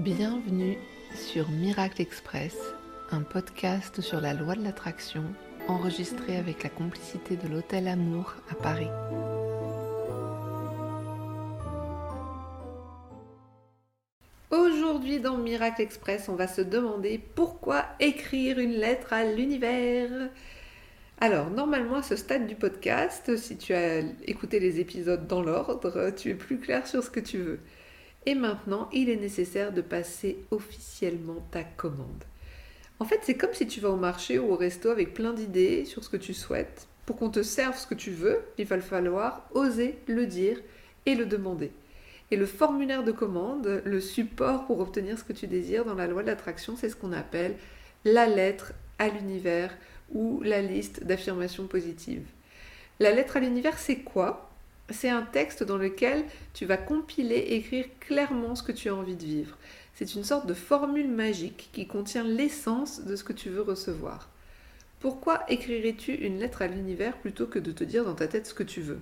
Bienvenue sur Miracle Express, un podcast sur la loi de l'attraction enregistré avec la complicité de l'Hôtel Amour à Paris. Aujourd'hui dans Miracle Express, on va se demander pourquoi écrire une lettre à l'univers. Alors, normalement, à ce stade du podcast, si tu as écouté les épisodes dans l'ordre, tu es plus clair sur ce que tu veux. Et maintenant, il est nécessaire de passer officiellement ta commande. En fait, c'est comme si tu vas au marché ou au resto avec plein d'idées sur ce que tu souhaites. Pour qu'on te serve ce que tu veux, il va falloir oser le dire et le demander. Et le formulaire de commande, le support pour obtenir ce que tu désires dans la loi de l'attraction, c'est ce qu'on appelle la lettre à l'univers ou la liste d'affirmations positives. La lettre à l'univers, c'est quoi? C'est un texte dans lequel tu vas compiler, écrire clairement ce que tu as envie de vivre. C'est une sorte de formule magique qui contient l'essence de ce que tu veux recevoir. Pourquoi écrirais-tu une lettre à l'univers plutôt que de te dire dans ta tête ce que tu veux?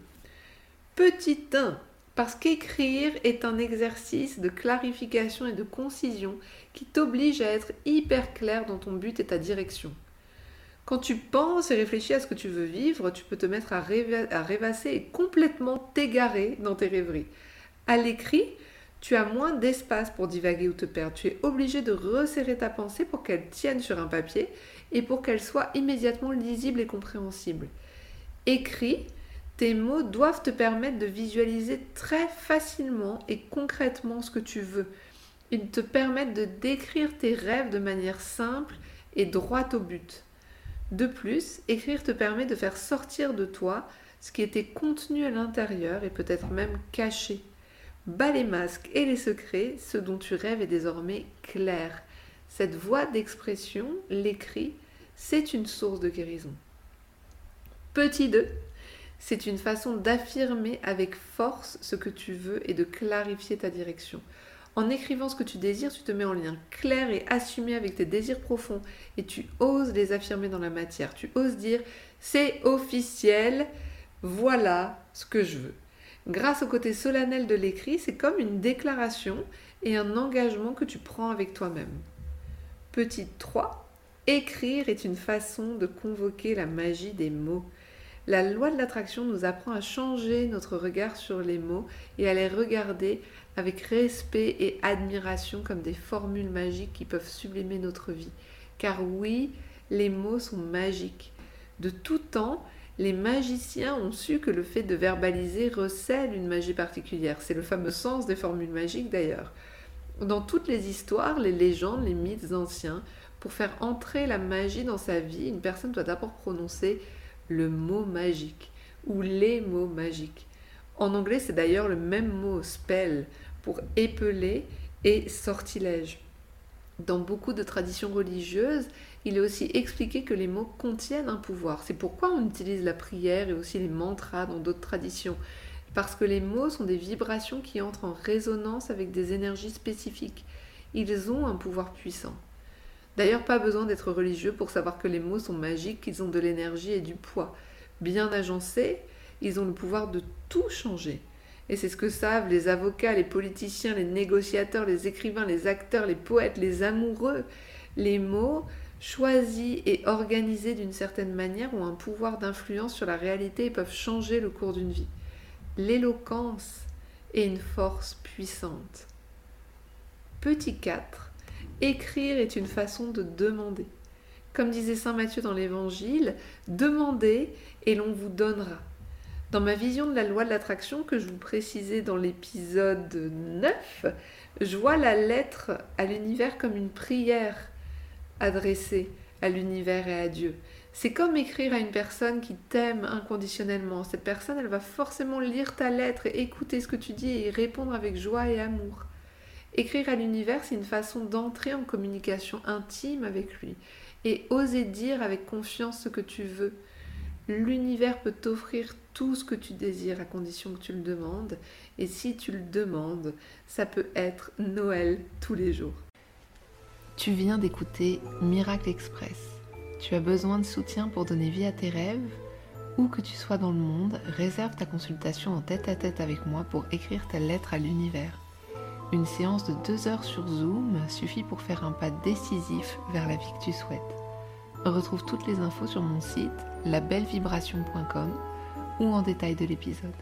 Petit 1, parce qu'écrire est un exercice de clarification et de concision qui t'oblige à être hyper clair dans ton but et ta direction. Quand tu penses et réfléchis à ce que tu veux vivre, tu peux te mettre à, rêvasser et complètement t'égarer dans tes rêveries. À l'écrit, tu as moins d'espace pour divaguer ou te perdre. Tu es obligé de resserrer ta pensée pour qu'elle tienne sur un papier et pour qu'elle soit immédiatement lisible et compréhensible. Écrit, tes mots doivent te permettre de visualiser très facilement et concrètement ce que tu veux. Ils te permettent de décrire tes rêves de manière simple et droite au but. De plus, écrire te permet de faire sortir de toi ce qui était contenu à l'intérieur et peut-être même caché. Bas les masques et les secrets, ce dont tu rêves est désormais clair. Cette voie d'expression, l'écrit, c'est une source de guérison. Petit 2, c'est une façon d'affirmer avec force ce que tu veux et de clarifier ta direction. En écrivant ce que tu désires, tu te mets en lien clair et assumé avec tes désirs profonds et tu oses les affirmer dans la matière. Tu oses dire c'est officiel, voilà ce que je veux. Grâce au côté solennel de l'écrit, c'est comme une déclaration et un engagement que tu prends avec toi-même. Petit 3. Écrire est une façon de convoquer la magie des mots. La loi de l'attraction nous apprend à changer notre regard sur les mots et à les regarder avec respect et admiration comme des formules magiques qui peuvent sublimer notre vie. Car oui, les mots sont magiques. De tout temps, les magiciens ont su que le fait de verbaliser recèle une magie particulière. C'est le fameux sens des formules magiques d'ailleurs. Dans toutes les histoires, les légendes, les mythes anciens, pour faire entrer la magie dans sa vie, une personne doit d'abord prononcer le mot magique ou les mots magiques. En anglais, c'est d'ailleurs le même mot spell pour épeler et sortilège. Dans beaucoup de traditions religieuses, il est aussi expliqué que les mots contiennent un pouvoir. C'est pourquoi on utilise la prière et aussi les mantras dans d'autres traditions. Parce que les mots sont des vibrations qui entrent en résonance avec des énergies spécifiques. Ils ont un pouvoir puissant. D'ailleurs, pas besoin d'être religieux pour savoir que les mots sont magiques, qu'ils ont de l'énergie et du poids. Bien agencés, ils ont le pouvoir de tout changer. Et c'est ce que savent les avocats, les politiciens, les négociateurs, les écrivains, les acteurs, les poètes, les amoureux. Les mots, choisis et organisés d'une certaine manière, ont un pouvoir d'influence sur la réalité et peuvent changer le cours d'une vie. L'éloquence est une force puissante. Petit 4. Écrire est une façon de demander. Comme disait Saint Matthieu dans l'Évangile, demandez et l'on vous donnera. Dans ma vision de la loi de l'attraction que je vous précisais dans l'épisode 9, je vois la lettre à l'univers comme une prière adressée à l'univers et à Dieu. C'est comme écrire à une personne qui t'aime inconditionnellement. Cette personne, elle va forcément lire ta lettre et écouter ce que tu dis et y répondre avec joie et amour. Écrire à l'univers, c'est une façon d'entrer en communication intime avec lui et oser dire avec confiance ce que tu veux. L'univers peut t'offrir tout ce que tu désires à condition que tu le demandes. Et si tu le demandes, ça peut être Noël tous les jours. Tu viens d'écouter Miracle Express. Tu as besoin de soutien pour donner vie à tes rêves? Où que tu sois dans le monde, réserve ta consultation en tête à tête avec moi pour écrire ta lettre à l'univers. Une séance de deux heures sur Zoom suffit pour faire un pas décisif vers la vie que tu souhaites. Retrouve toutes les infos sur mon site labellevibration.com ou en détail de l'épisode.